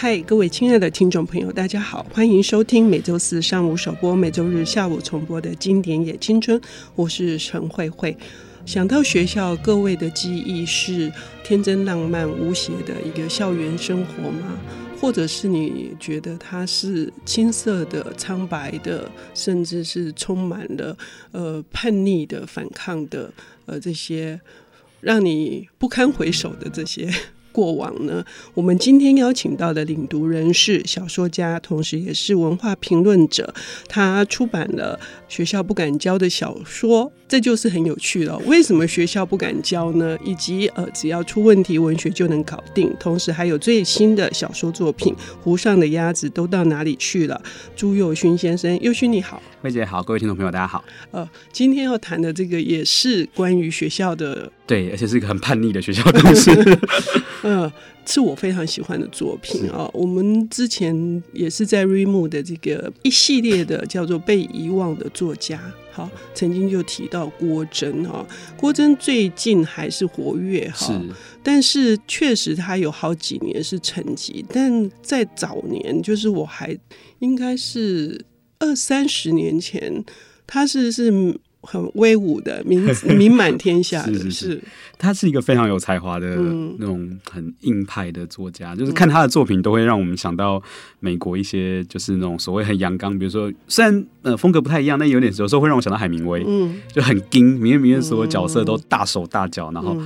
嗨，各位亲爱的听众朋友，大家好，欢迎收听每周四上午首播、每周日下午重播的经典也青春，我是陈慧慧。想到学校，各位的记忆是天真浪漫无邪的一个校园生活吗？或者是你觉得它是青涩的、苍白的，甚至是充满了呃叛逆的、反抗的呃这些让你不堪回首的这些？过往呢，我们今天邀请到的领读人是小说家，同时也是文化评论者。他出版了学校不敢教的小说，这就是很有趣了。为什么学校不敢教呢？以及呃，只要出问题，文学就能搞定。同时还有最新的小说作品《湖上的鸭子都到哪里去了》。朱佑勋先生，佑勋你好，慧姐好，各位听众朋友大家好。呃，今天要谈的这个也是关于学校的。对，而且是一个很叛逆的学校的故事。嗯，是我非常喜欢的作品啊。我们之前也是在瑞木的这个一系列的叫做《被遗忘的作家》，好，曾经就提到郭珍啊。郭真最近还是活跃哈，是，但是确实他有好几年是沉寂。但在早年，就是我还应该是二三十年前，他是是。很威武的，名名满天下的，是，是，是，他是一个非常有才华的那种很硬派的作家，嗯，就是看他的作品都会让我们想到美国一些就是那种所谓很阳刚，比如说虽然呃风格不太一样，但有点有时候会让我想到海明威，嗯，就很硬，里面里面所有角色都大手大脚，然后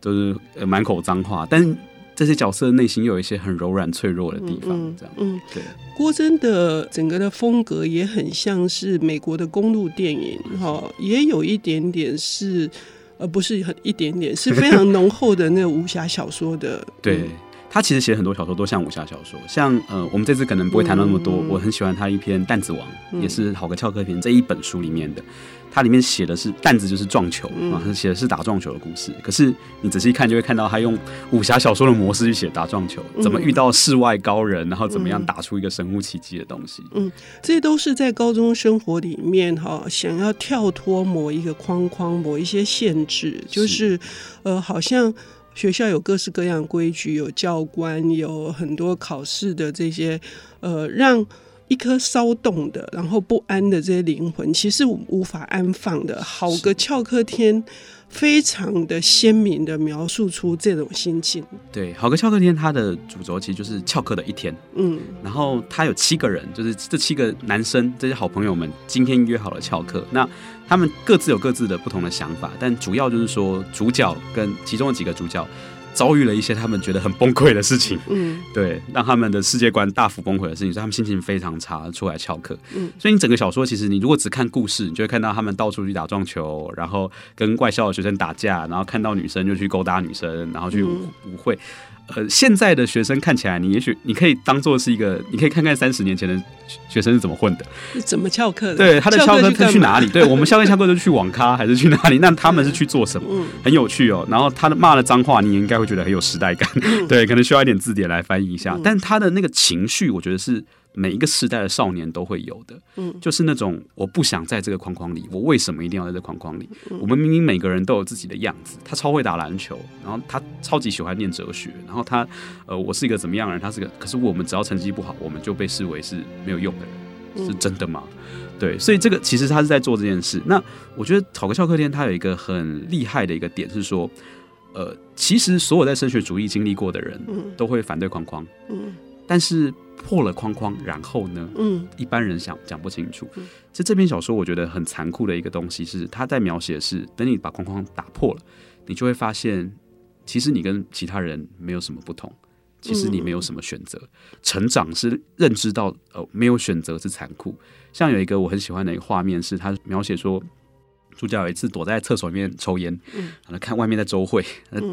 就是满口脏话，但是。这些角色内心又有一些很柔软脆弱的地方，这样，嗯，对。郭真的整个的风格也很像是美国的公路电影，哈，也有一点点是，呃，不是很一点点，是非常浓厚的那个武侠小说的。对，他其实写很多小说都像武侠小说，像呃，我们这次可能不会谈到那么多，我很喜欢他一篇《弹子王》，也是好个翘课篇这一本书里面的。它里面写的是弹子就是撞球啊，写的是打撞球的故事。可是你仔细看，就会看到他用武侠小说的模式去写打撞球，怎么遇到世外高人，然后怎么样打出一个神乎其技的东西。嗯，这都是在高中生活里面哈，想要跳脱某一个框框、某一些限制，就是呃，好像学校有各式各样规矩，有教官，有很多考试的这些呃，让。一颗骚动的，然后不安的这些灵魂，其实无法安放的。好个翘课天，非常的鲜明的描述出这种心情。对，好个翘课天，它的主轴其实就是翘课的一天。嗯，然后他有七个人，就是这七个男生，这些好朋友们，今天约好了翘课。那他们各自有各自的不同的想法，但主要就是说，主角跟其中的几个主角。遭遇了一些他们觉得很崩溃的事情，嗯，对，让他们的世界观大幅崩溃的事情，所以他们心情非常差，出来翘课。嗯，所以你整个小说其实你如果只看故事，你就会看到他们到处去打撞球，然后跟怪校的学生打架，然后看到女生就去勾搭女生，然后去舞舞会。呃，现在的学生看起来，你也许你可以当做是一个，你可以看看三十年前的学生是怎么混的，怎么翘课的？对，他的翘课他去哪里？对，我们校内翘课都去网咖还是去哪里？那他们是去做什么？很有趣哦。然后他的骂的脏话，你也应该会觉得很有时代感。对，可能需要一点字典来翻译一下。但他的那个情绪，我觉得是。每一个时代的少年都会有的，嗯，就是那种我不想在这个框框里，我为什么一定要在这框框里？我们明明每个人都有自己的样子。他超会打篮球，然后他超级喜欢念哲学，然后他，呃，我是一个怎么样的人？他是个，可是我们只要成绩不好，我们就被视为是没有用的人，是真的吗？对，所以这个其实他是在做这件事。那我觉得好个翘课天，他有一个很厉害的一个点是说，呃，其实所有在升学主义经历过的人，都会反对框框，嗯，但是。破了框框，然后呢？嗯，一般人想讲不清楚。其实这篇小说我觉得很残酷的一个东西是，他在描写的是，等你把框框打破了，你就会发现，其实你跟其他人没有什么不同，其实你没有什么选择。成长是认知到，呃，没有选择是残酷。像有一个我很喜欢的一个画面，是他描写说，主角有一次躲在厕所里面抽烟，然后看外面在周会，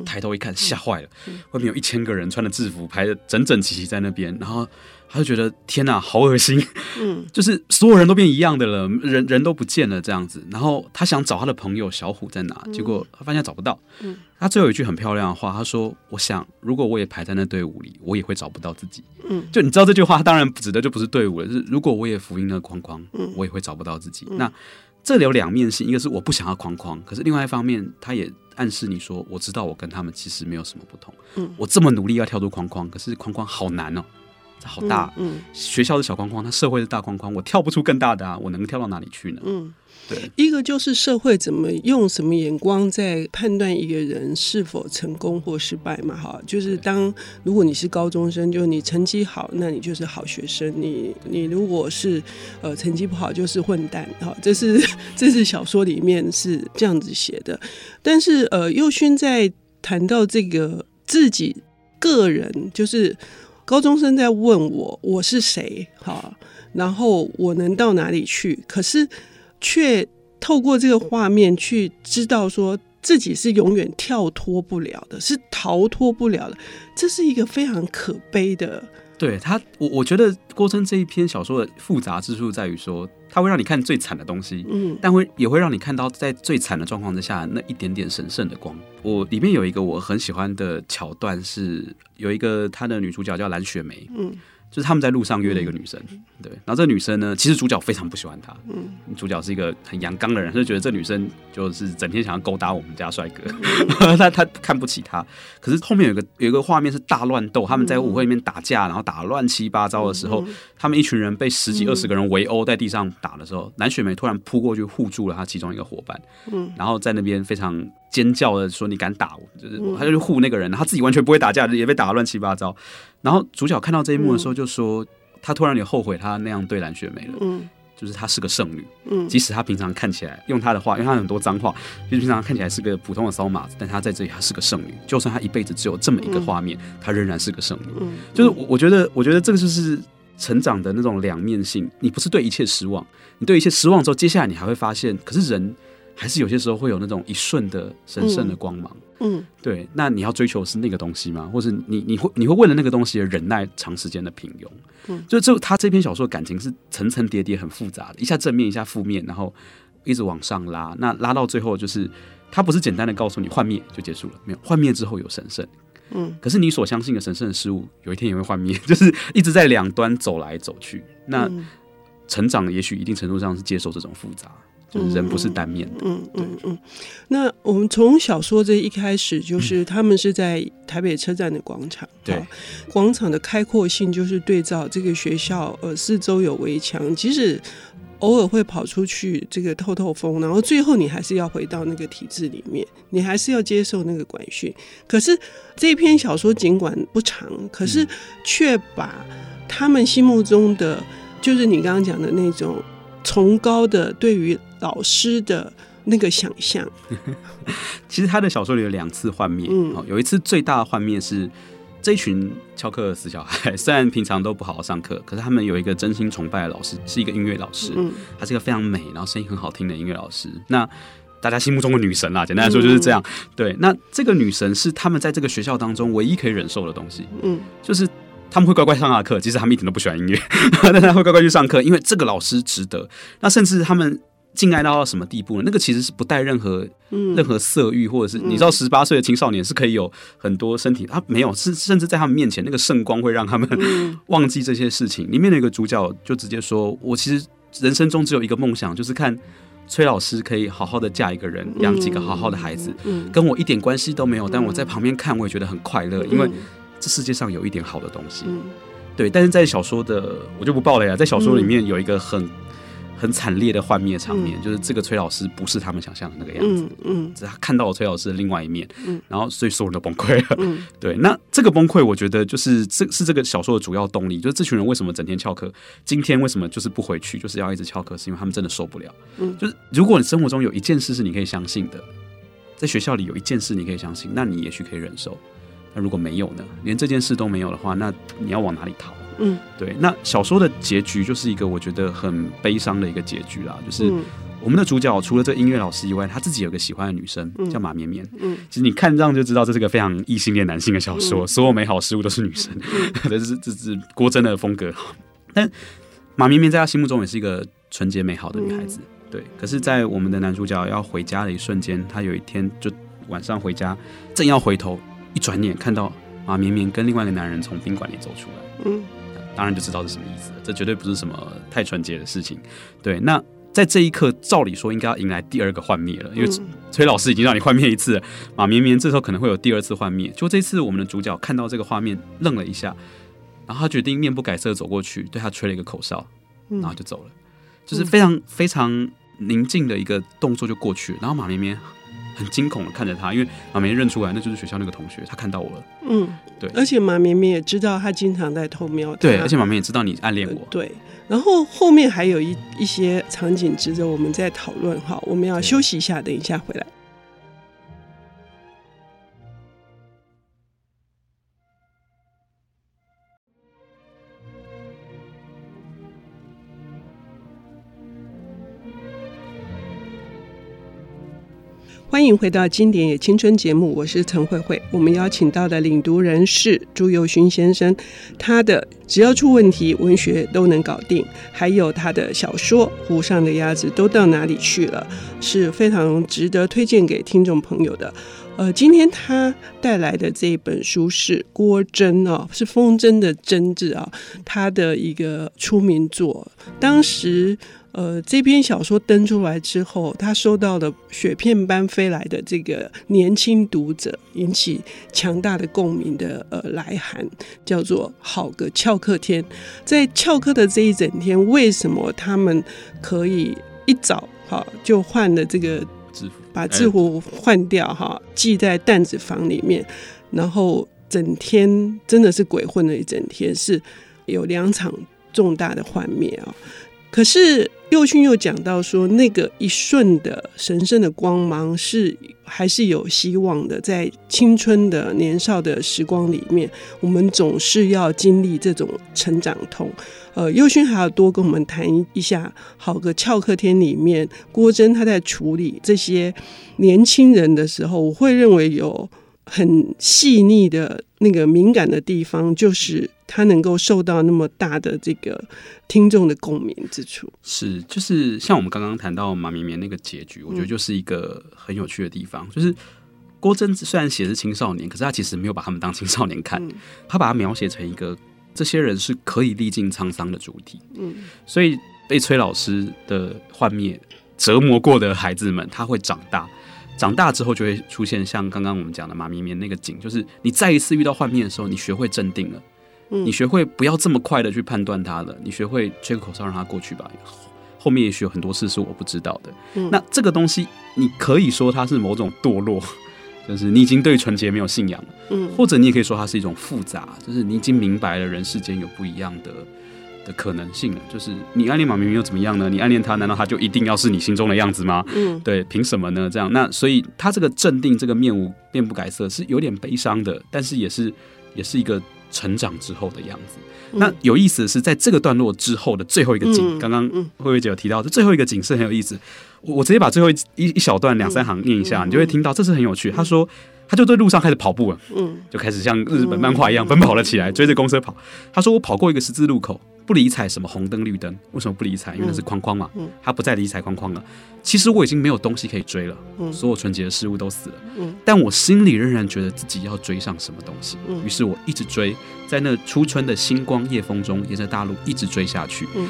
抬头一看吓坏了，外面有一千个人穿着制服排的整整齐齐在那边，然后。他就觉得天哪，好恶心，嗯，就是所有人都变一样的了，人人都不见了这样子。然后他想找他的朋友小虎在哪，结果他发现找不到。嗯，他最后一句很漂亮的话，他说：“我想，如果我也排在那队伍里，我也会找不到自己。”嗯，就你知道这句话，当然指的就不是队伍了，是如果我也福音那个框框，我也会找不到自己。那这里有两面性，一个是我不想要框框，可是另外一方面，他也暗示你说，我知道我跟他们其实没有什么不同。嗯，我这么努力要跳出框框，可是框框好难哦。这好大，嗯，学校是小框框，他社会是大框框，我跳不出更大的啊，我能跳到哪里去呢？嗯。对，一个就是社会怎么用什么眼光在判断一个人是否成功或失败嘛？哈，就是当如果你是高中生，就你成绩好，那你就是好学生；你你如果是呃成绩不好，就是混蛋。哈，这是 这是小说里面是这样子写的。但是呃，佑勋在谈到这个自己个人，就是高中生在问我我是谁？哈，然后我能到哪里去？可是。却透过这个画面去知道，说自己是永远跳脱不了的，是逃脱不了的，这是一个非常可悲的。对他，我我觉得郭琛这一篇小说的复杂之处在于说，他会让你看最惨的东西，嗯，但会也会让你看到在最惨的状况之下那一点点神圣的光。我里面有一个我很喜欢的桥段，是有一个他的女主角叫蓝雪梅，嗯。就是他们在路上约了一个女生，对，然后这个女生呢，其实主角非常不喜欢她，嗯，主角是一个很阳刚的人，他就觉得这女生就是整天想要勾搭我们家帅哥，他他看不起她。可是后面有一个有一个画面是大乱斗，他们在舞会里面打架，然后打乱七八糟的时候，他们一群人被十几二十个人围殴在地上打的时候，蓝雪梅突然扑过去护住了他其中一个伙伴，嗯，然后在那边非常。尖叫的说：“你敢打我？”就是他就去护那个人，他自己完全不会打架，也被打得乱七八糟。然后主角看到这一幕的时候，就说：“他突然有点后悔，他那样对蓝雪梅了。”嗯，就是她是个剩女。嗯，即使她平常看起来，用她的话，因为她很多脏话，就是平常看起来是个普通的骚马子，但她在这里，她是个剩女。就算她一辈子只有这么一个画面，她仍然是个剩女。嗯，就是我我觉得，我觉得这个就是成长的那种两面性。你不是对一切失望，你对一切失望之后，接下来你还会发现，可是人。还是有些时候会有那种一瞬的神圣的光芒，嗯，嗯，对。那你要追求是那个东西吗？或是你你会你会为了那个东西而忍耐长时间的平庸？嗯，就就他这篇小说的感情是层层叠叠、很复杂的，一下正面，一下负面，然后一直往上拉。那拉到最后，就是他不是简单的告诉你幻灭就结束了，没有幻灭之后有神圣，嗯。可是你所相信的神圣的事物，有一天也会幻灭，就是一直在两端走来走去。那成长也许一定程度上是接受这种复杂。人不是单面的。嗯嗯嗯，嗯。那我们从小说这一开始，就是他们是在台北车站的广场。对。广场的开阔性就是对照这个学校，呃，四周有围墙，即使偶尔会跑出去这个透透风，然后最后你还是要回到那个体制里面，你还是要接受那个管训。可是这篇小说尽管不长，可是却把他们心目中的，就是你刚刚讲的那种崇高的对于。老师的那个想象，其实他的小说里有两次幻灭。嗯，有一次最大的幻灭是这一群翘课的死小孩，虽然平常都不好好上课，可是他们有一个真心崇拜的老师，是一个音乐老师。嗯，他是一个非常美，然后声音很好听的音乐老师。那大家心目中的女神啦，简单来说就是这样。对，那这个女神是他们在这个学校当中唯一可以忍受的东西。嗯，就是他们会乖乖上他的课，其实他们一点都不喜欢音乐，但他会乖乖去上课，因为这个老师值得。那甚至他们。敬爱到到什么地步呢？那个其实是不带任何、嗯、任何色欲，或者是你知道，十八岁的青少年是可以有很多身体，他没有，是甚至在他们面前，那个圣光会让他们 忘记这些事情。里面的一个主角就直接说：“我其实人生中只有一个梦想，就是看崔老师可以好好的嫁一个人，养几个好好的孩子，跟我一点关系都没有，但我在旁边看，我也觉得很快乐，因为这世界上有一点好的东西。”对，但是在小说的我就不爆了呀，在小说里面有一个很。很惨烈的幻灭场面，嗯，就是这个崔老师不是他们想象的那个样子，嗯，嗯，只是他看到了崔老师的另外一面，嗯，然后所以所有人都崩溃了，嗯，对，那这个崩溃，我觉得就是这是这个小说的主要动力，就是这群人为什么整天翘课，今天为什么就是不回去，就是要一直翘课，是因为他们真的受不了，嗯，就是如果你生活中有一件事是你可以相信的，在学校里有一件事你可以相信，那你也许可以忍受，那如果没有呢？连这件事都没有的话，那你要往哪里逃？嗯，对，那小说的结局就是一个我觉得很悲伤的一个结局啦，就是我们的主角除了这音乐老师以外，他自己有个喜欢的女生叫马绵绵。嗯，其实你看这样就知道这是个非常异性恋男性的小说，所有美好事物都是女生，这是这是郭真的风格。但马绵绵在他心目中也是一个纯洁美好的女孩子，对。可是，在我们的男主角要回家的一瞬间，他有一天就晚上回家，正要回头，一转眼看到马绵绵跟另外一个男人从宾馆里走出来，嗯。当然就知道是什么意思了，这绝对不是什么太纯洁的事情。对，那在这一刻，照理说应该要迎来第二个幻灭了，因为崔老师已经让你幻灭一次了，马绵绵这时候可能会有第二次幻灭。就这次，我们的主角看到这个画面，愣了一下，然后他决定面不改色走过去，对他吹了一个口哨，然后就走了，就是非常非常宁静的一个动作就过去。然后马绵绵很惊恐的看着他，因为马绵绵认出来那就是学校那个同学，他看到我了。嗯，对，而且马明明也知道他经常在偷瞄他。对，而且马绵绵也知道你暗恋我。对，然后后面还有一一些场景值得我们再讨论。哈，我们要休息一下，等一下回来。欢迎回到《经典也青春》节目，我是陈慧慧。我们邀请到的领读人是朱宥勋先生，他的只要出问题，文学都能搞定。还有他的小说《湖上的鸭子都到哪里去了》，是非常值得推荐给听众朋友的。呃，今天他带来的这本书是郭真哦，是风筝的筝字啊，他的一个出名作，当时。呃，这篇小说登出来之后，他收到了雪片般飞来的这个年轻读者引起强大的共鸣的呃来函，叫做“好个翘课天”。在翘课的这一整天，为什么他们可以一早哈就换了这个制服，把制服换掉哈，系在担子房里面，然后整天真的是鬼混了一整天，是有两场重大的幻灭啊。可是宥勋又讲到说，那个一瞬的神圣的光芒是还是有希望的。在青春的年少的时光里面，我们总是要经历这种成长痛。呃，宥勋还要多跟我们谈一下，好个翘课天里面，郭真他在处理这些年轻人的时候，我会认为有很细腻的那个敏感的地方，就是。他能够受到那么大的这个听众的共鸣之处，是就是像我们刚刚谈到马绵绵那个结局，我觉得就是一个很有趣的地方。嗯、就是郭真虽然写的是青少年，可是他其实没有把他们当青少年看，嗯、他把它描写成一个这些人是可以历尽沧桑的主体。嗯，所以被崔老师的幻灭折磨过的孩子们，他会长大，长大之后就会出现像刚刚我们讲的马绵绵那个景，就是你再一次遇到幻灭的时候，你学会镇定了。你学会不要这么快的去判断它了，你学会吹个口哨让它过去吧。后面也许有很多事是我不知道的。嗯、那这个东西，你可以说它是某种堕落，就是你已经对纯洁没有信仰了。嗯，或者你也可以说它是一种复杂，就是你已经明白了人世间有不一样的的可能性了。就是你暗恋马明明又怎么样呢？你暗恋他，难道他就一定要是你心中的样子吗？嗯，对，凭什么呢？这样，那所以他这个镇定，这个面无面不改色，是有点悲伤的，但是也是也是一个。成长之后的样子。那有意思的是，在这个段落之后的最后一个景，刚刚慧慧姐有提到，这最后一个景是很有意思。我直接把最后一一小段两三行念一下，你就会听到，这是很有趣。他说，他就对路上开始跑步了，嗯，就开始像日本漫画一样奔跑了起来，追着公车跑。他说，我跑过一个十字路口。不理睬什么红灯绿灯，为什么不理睬？因为那是框框嘛，嗯嗯、他不再理睬框框了。其实我已经没有东西可以追了，嗯、所有纯洁的事物都死了。嗯、但我心里仍然觉得自己要追上什么东西。于、嗯、是我一直追，在那初春的星光夜风中，沿着大路一直追下去。嗯、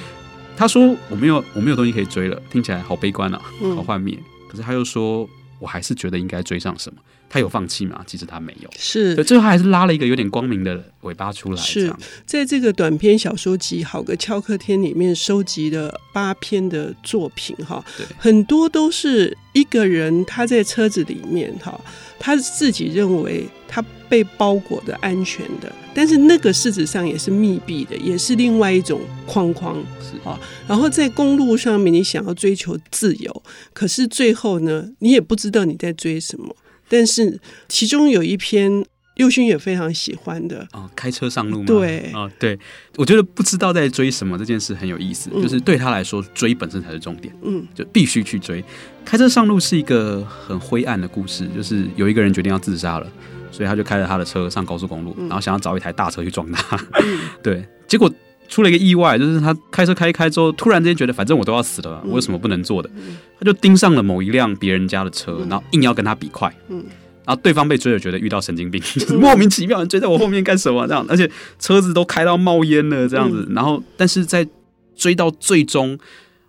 他说我没有，我没有东西可以追了，听起来好悲观啊，好幻灭。嗯、可是他又说，我还是觉得应该追上什么。他有放弃吗？其实他没有，是，最后还是拉了一个有点光明的尾巴出来。是在这个短篇小说集《好个翘课天》里面收集的八篇的作品，哈，很多都是一个人他在车子里面，哈，他自己认为他被包裹的安全的，但是那个事实上也是密闭的，也是另外一种框框，是啊。然后在公路上面，你想要追求自由，可是最后呢，你也不知道你在追什么。但是其中有一篇宥勋也非常喜欢的啊、哦，开车上路吗？对啊、哦，对，我觉得不知道在追什么这件事很有意思，嗯、就是对他来说追本身才是重点，嗯，就必须去追。开车上路是一个很灰暗的故事，就是有一个人决定要自杀了，所以他就开着他的车上高速公路，嗯、然后想要找一台大车去撞他，嗯、对，结果出了一个意外，就是他开车开一开之后，突然之间觉得反正我都要死了，我有什么不能做的？嗯、他就盯上了某一辆别人家的车，然后硬要跟他比快，嗯。然后对方被追了，觉得遇到神经病，就是莫名其妙的追在我后面干什么这样？而且车子都开到冒烟了这样子。然后，但是在追到最终，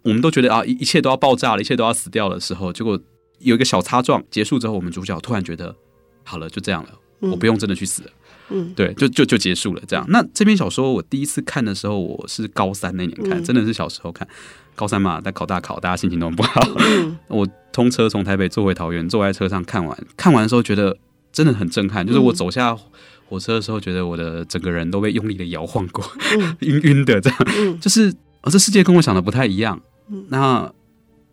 我们都觉得啊，一一切都要爆炸了，一切都要死掉的时候，结果有一个小擦撞结束之后，我们主角突然觉得好了，就这样了，我不用真的去死了。嗯，对，就就就结束了这样。那这篇小说我第一次看的时候，我是高三那年看，真的是小时候看。高三嘛，在考大考，大家心情都很不好。我通车从台北坐回桃园，坐在车上看完，看完的时候觉得真的很震撼。就是我走下火车的时候，觉得我的整个人都被用力的摇晃过，晕晕的这样。就是，而这世界跟我想的不太一样。那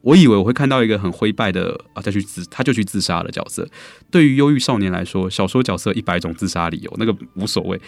我以为我会看到一个很灰败的啊，再去自他就去自杀的角色。对于忧郁少年来说，小说角色一百种自杀理由，那个无所谓。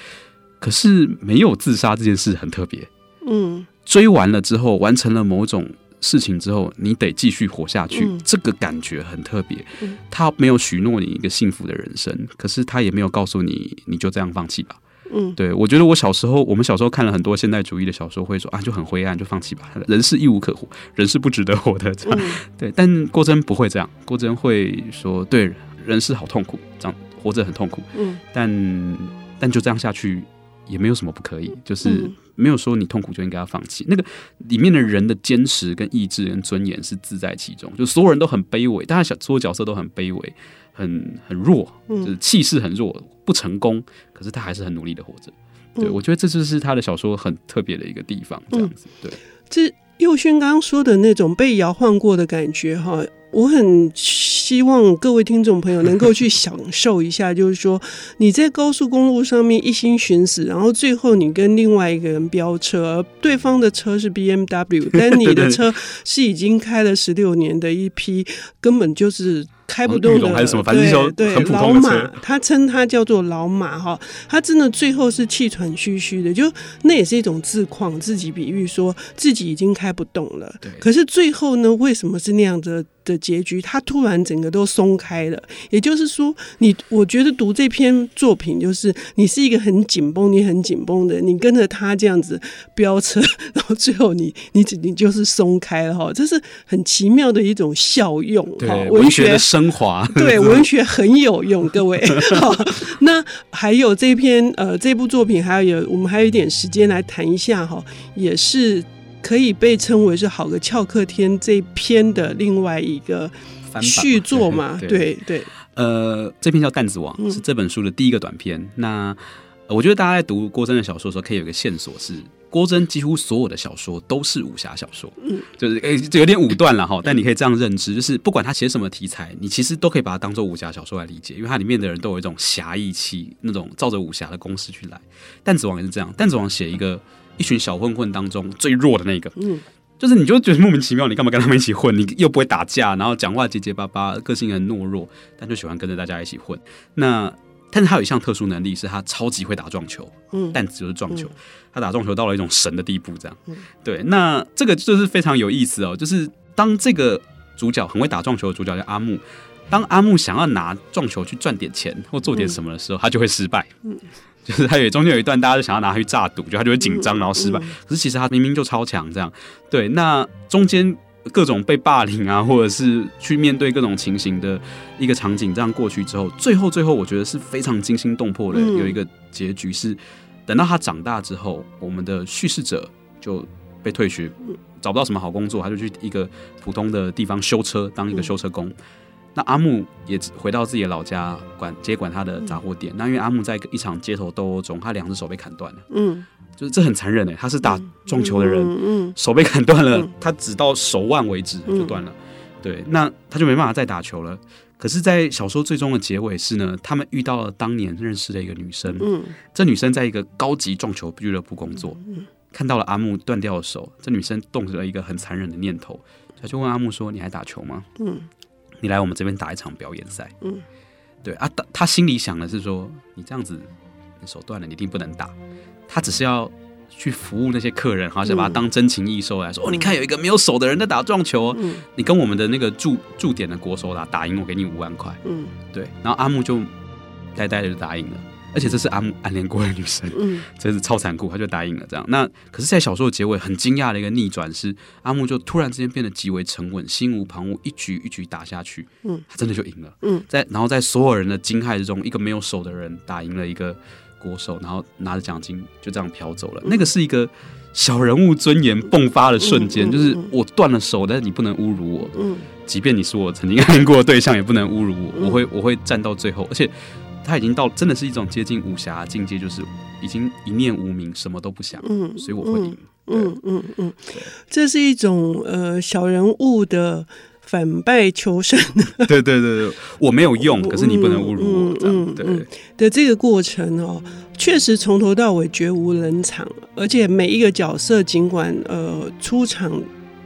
可是没有自杀这件事很特别。嗯。追完了之后，完成了某种事情之后，你得继续活下去，嗯、这个感觉很特别。嗯、他没有许诺你一个幸福的人生，可是他也没有告诉你，你就这样放弃吧。嗯，对，我觉得我小时候，我们小时候看了很多现代主义的小说，会说啊，就很灰暗，就放弃吧。人是一无可活，人是不值得活的。这样，嗯、对。但郭真不会这样，郭真会说，对，人是好痛苦，这样活着很痛苦。嗯，但但就这样下去。也没有什么不可以，就是没有说你痛苦就应该要放弃。那个里面的人的坚持、跟意志、跟尊严是自在其中，就所有人都很卑微，大家小所有角色都很卑微、很很弱，就是气势很弱，不成功，可是他还是很努力的活着。对，我觉得这就是他的小说很特别的一个地方，这样子。对，这佑轩刚刚说的那种被摇晃过的感觉，哈。我很希望各位听众朋友能够去享受一下，就是说你在高速公路上面一心寻死，然后最后你跟另外一个人飙车，对方的车是 BMW，但你的车是已经开了十六年的一批，根本就是。开不动的，还是什么？反正就对，老马，他称他叫做老马哈，他真的最后是气喘吁吁的，就那也是一种自况，自己比喻说自己已经开不动了。对，可是最后呢，为什么是那样的的结局？他突然整个都松开了。也就是说，你我觉得读这篇作品，就是你是一个很紧绷，你很紧绷的，你跟着他这样子飙车，然后最后你你你就是松开了哈，这是很奇妙的一种效用哈，文学的。升华 对 文学很有用，各位 好。那还有这篇呃这部作品，还有我们还有一点时间来谈一下哈，也是可以被称为是《好个翘课天》这篇的另外一个续作嘛？对对，对，呃，这篇叫《弹子王》，是这本书的第一个短篇。嗯、那我觉得大家在读郭珍的小说的时候，可以有一个线索是。郭珍几乎所有的小说都是武侠小说，嗯，就是诶，就有点武断了哈。但你可以这样认知，就是不管他写什么题材，你其实都可以把它当做武侠小说来理解，因为它里面的人都有一种侠义气，那种照着武侠的公式去来。弹子王也是这样，弹子王写一个一群小混混当中最弱的那个，嗯，就是你就觉得莫名其妙，你干嘛跟他们一起混？你又不会打架，然后讲话结结巴巴，个性很懦弱，但就喜欢跟着大家一起混。那但是他有一项特殊能力，是他超级会打撞球。嗯，但只就是撞球，嗯、他打撞球到了一种神的地步，这样。嗯、对，那这个就是非常有意思哦。就是当这个主角很会打撞球的主角叫阿木，当阿木想要拿撞球去赚点钱或做点什么的时候，嗯、他就会失败。嗯，就是他有中间有一段，大家就想要拿他去诈赌，就他就会紧张，然后失败。嗯嗯、可是其实他明明就超强，这样。对，那中间。各种被霸凌啊，或者是去面对各种情形的一个场景，这样过去之后，最后最后，我觉得是非常惊心动魄的。有一个结局是，等到他长大之后，我们的叙事者就被退学，找不到什么好工作，他就去一个普通的地方修车，当一个修车工。那阿木也回到自己的老家管接管他的杂货店。那因为阿木在一场街头斗殴中，他两只手被砍断了。嗯。就是这很残忍哎，他是打撞球的人，嗯嗯。嗯、手被砍断了，嗯、他只到手腕为止就断了，嗯、对，那他就没办法再打球了。可是，在小说最终的结尾是呢，他们遇到了当年认识的一个女生，嗯，这女生在一个高级撞球俱乐部工作，嗯、看到了阿木断掉的手，这女生动了一个很残忍的念头，她就问阿木说：“你还打球吗？嗯，你来我们这边打一场表演赛，嗯，对啊，他他心里想的是说，你这样子，你手断了，你一定不能打。”他只是要去服务那些客人，好像把他当真情义收来说：“嗯、哦，你看有一个没有手的人在打撞球，嗯、你跟我们的那个驻驻点的国手打，打赢我给你五万块。”嗯，对。然后阿木就呆呆的就答应了，而且这是阿木暗恋过的女生，嗯，真是超残酷，他就答应了。这样，那可是，在小说的结尾，很惊讶的一个逆转是，阿木就突然之间变得极为沉稳，心无旁骛，一局一局打下去，嗯，他真的就赢了，嗯，在然后在所有人的惊骇之中，一个没有手的人打赢了一个。国手，然后拿着奖金就这样飘走了。那个是一个小人物尊严迸发的瞬间，就是我断了手，但是你不能侮辱我。嗯，即便你是我曾经爱过的对象，也不能侮辱我。我会，我会站到最后。而且他已经到真的是一种接近武侠境界，就是已经一念无名，什么都不想，嗯，所以我会赢，嗯嗯嗯，这是一种呃小人物的。反败求胜，对对对对，我没有用，可是你不能侮辱我，嗯、这样对、嗯、的这个过程哦，确实从头到尾绝无冷场，而且每一个角色尽管呃出场，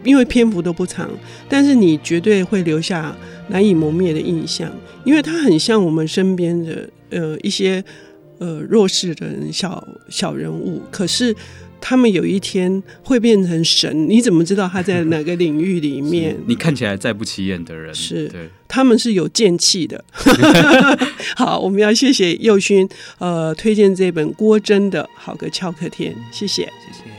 因为篇幅都不长，但是你绝对会留下难以磨灭的印象，因为它很像我们身边的呃一些呃弱势的人小小人物，可是。他们有一天会变成神，你怎么知道他在哪个领域里面？你看起来再不起眼的人，是对，他们是有剑气的。好，我们要谢谢佑勋，呃，推荐这本郭真的《好个翘课天》，谢谢，谢谢。